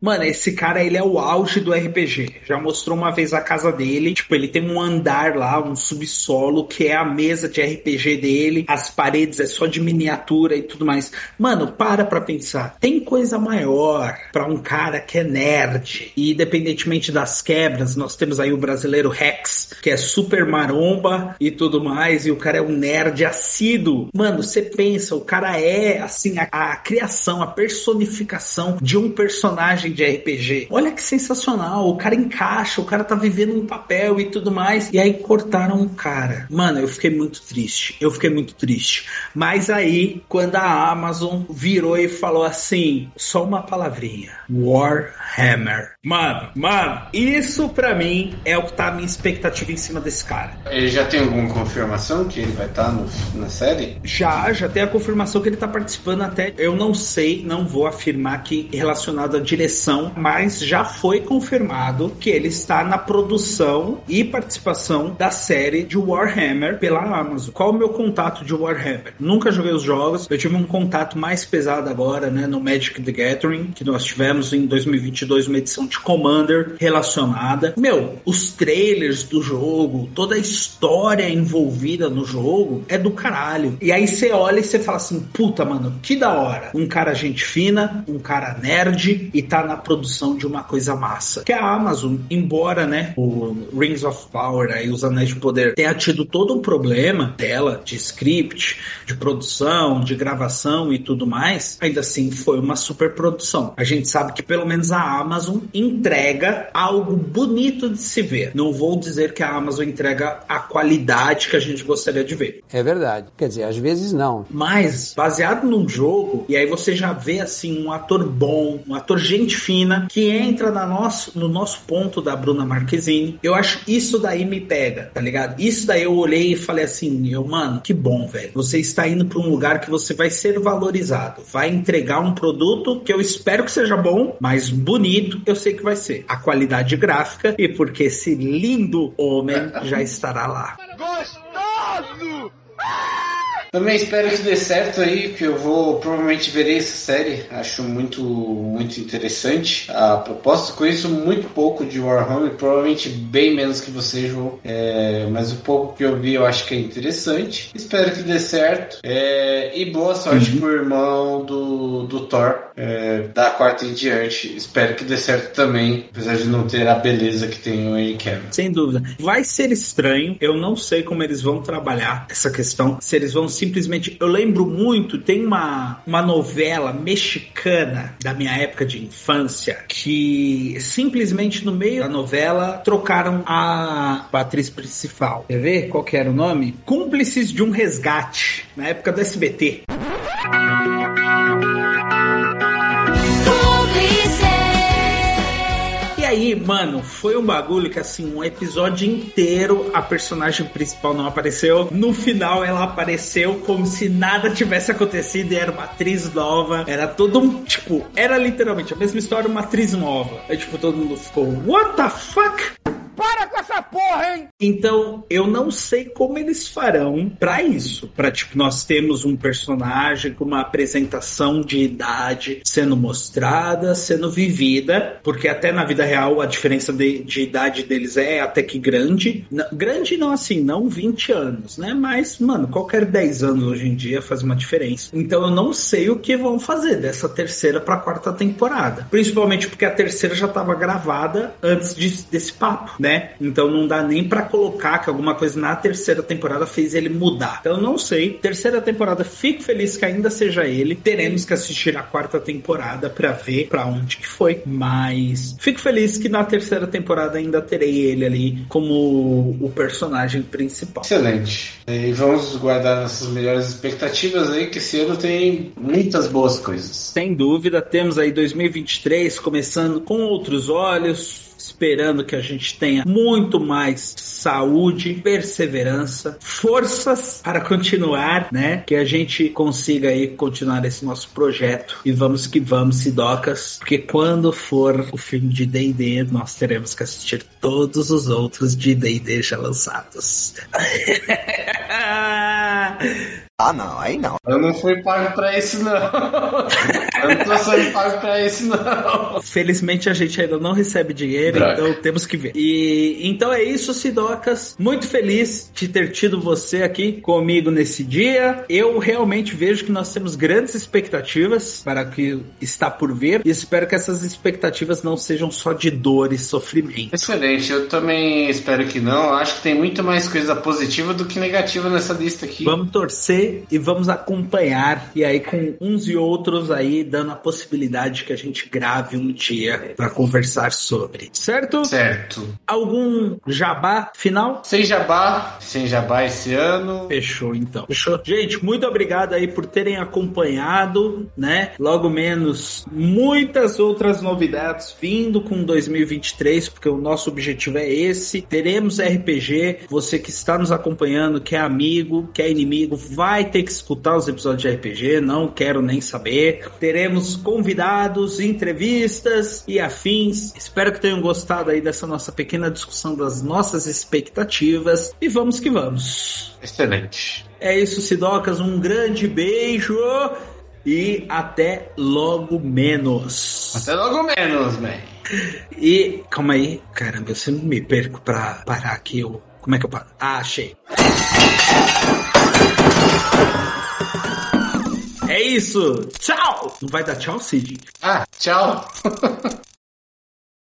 Mano, esse cara, ele é o auge do RPG. Já mostrou uma vez a casa dele. Tipo, ele tem um andar lá, um subsolo, que é a mesa de RPG dele. As paredes é só de miniatura e tudo mais. Mano, para pra pensar. Tem coisa maior pra um cara que é nerd. E independentemente das quebras, nós temos aí o brasileiro Rex, que é super maromba e tudo mais. E o cara é um nerd assíduo. Mano, você pensa, o cara é, assim, a, a criação, a personificação de um personagem de RPG. Olha que sensacional. O cara encaixa, o cara tá vivendo um papel e tudo mais. E aí cortaram o cara. Mano, eu fiquei muito triste. Eu fiquei muito triste. Mas aí, quando a Amazon virou e falou assim: só uma palavrinha: Warhammer. Mano, mano, isso pra mim é o que tá a minha expectativa em cima desse cara. Ele já tem alguma confirmação que ele vai estar no, na série? Já, já tem a confirmação que ele tá participando até. Eu não sei, não vou afirmar que relacionado à direção, mas já foi confirmado que ele está na produção e participação da série de Warhammer pela Amazon. Qual o meu contato de Warhammer? Nunca joguei os jogos, eu tive um contato mais pesado agora, né, no Magic the Gathering, que nós tivemos em 2022 uma edição de Commander relacionada. Meu, os trailers do jogo, toda a história envolvida no jogo é do caralho. E aí você olha e você fala assim: puta, mano, que da hora. Um cara gente fina, um cara nerd e tá na produção de uma coisa massa. Que a Amazon, embora, né, o Rings of Power, aí os Anéis de Poder, tenha tido todo um problema dela de script, de produção, de gravação e tudo mais, ainda assim foi uma super produção. A gente sabe que pelo menos a Amazon entrega algo bonito de se ver. Não vou dizer que a Amazon entrega a qualidade que a gente gostaria de ver. É verdade. Quer dizer, às vezes não. Mas, baseado num jogo, e aí você já vê assim um ator bom, um ator gente fina, que entra na nosso, no nosso ponto da Bruna Marquezine. Eu acho isso daí me pega, tá ligado? Isso daí eu olhei e falei assim, eu, mano, que bom, velho. Você está indo para um lugar que você vai ser valorizado, vai entregar um produto que eu espero que seja bom, mas bonito, eu sei que vai ser. A qualidade gráfica e porque esse lindo homem já estará lá. Gostoso! Também espero que dê certo aí, que eu vou provavelmente verei essa série. Acho muito muito interessante a proposta. Conheço muito pouco de Warhammer, provavelmente bem menos que você, João. É, mas o pouco que eu vi eu acho que é interessante. Espero que dê certo. É, e boa sorte pro irmão do, do Thor, é, da quarta em diante. Espero que dê certo também, apesar de não ter a beleza que tem o Henry. Sem dúvida. Vai ser estranho. Eu não sei como eles vão trabalhar essa questão. Se eles vão simplesmente. Eu lembro muito, tem uma, uma novela mexicana da minha época de infância que simplesmente no meio da novela trocaram a atriz principal. Quer ver qual que era o nome? Cúmplices de um Resgate, na época do SBT. Aí, mano, foi um bagulho que assim, um episódio inteiro a personagem principal não apareceu. No final ela apareceu como se nada tivesse acontecido e era uma atriz nova. Era todo um, tipo, era literalmente a mesma história, uma atriz nova. Aí, tipo, todo mundo ficou, what the fuck? Para porra, hein? Então, eu não sei como eles farão pra isso. Pra, tipo, nós temos um personagem com uma apresentação de idade sendo mostrada, sendo vivida, porque até na vida real a diferença de, de idade deles é até que grande. Grande não assim, não 20 anos, né? Mas, mano, qualquer 10 anos hoje em dia faz uma diferença. Então eu não sei o que vão fazer dessa terceira pra quarta temporada. Principalmente porque a terceira já tava gravada antes de- desse papo, né? Então não dá nem pra colocar que alguma coisa na terceira temporada fez ele mudar. Então eu não sei. Terceira temporada, fico feliz que ainda seja ele. Teremos que assistir a quarta temporada pra ver pra onde que foi. Mas fico feliz que na terceira temporada ainda terei ele ali como o personagem principal. Excelente. E vamos guardar nossas melhores expectativas aí, que esse ano tem muitas boas coisas. Sem dúvida, temos aí 2023 começando com outros olhos. Esperando que a gente tenha muito mais saúde, perseverança, forças para continuar, né? Que a gente consiga aí continuar esse nosso projeto. E vamos que vamos, Sidocas. Porque quando for o fim de D&D, nós teremos que assistir todos os outros de D&D já lançados. Ah, não, aí não. Eu não fui pago pra isso, não. Eu não tô sendo pago pra isso, não. Felizmente a gente ainda não recebe dinheiro, Droga. então temos que ver. E então é isso, Sidocas. Muito feliz de ter tido você aqui comigo nesse dia. Eu realmente vejo que nós temos grandes expectativas para o que está por vir e espero que essas expectativas não sejam só de dor e sofrimento. Excelente, eu também espero que não. Acho que tem muito mais coisa positiva do que negativa nessa lista aqui. Vamos torcer e vamos acompanhar e aí com uns e outros aí dando a possibilidade que a gente grave um dia para conversar sobre. Certo? Certo. Algum jabá final? Sem jabá, sem jabá esse ano. Fechou então. Fechou. Gente, muito obrigado aí por terem acompanhado, né? Logo menos muitas outras novidades vindo com 2023, porque o nosso objetivo é esse. Teremos RPG. Você que está nos acompanhando, que é amigo, que é inimigo, vai ter que escutar os episódios de RPG. Não quero nem saber. Teremos convidados, entrevistas e afins. Espero que tenham gostado aí dessa nossa pequena discussão das nossas expectativas. E vamos que vamos. Excelente. É isso, Sidocas. Um grande beijo e até logo menos. Até logo menos, man. E calma aí, caramba, eu sempre me perco pra parar aqui. Eu... Como é que eu paro? Ah, achei. É isso. Tchau. Não vai dar tchau, Cid? Ah, tchau.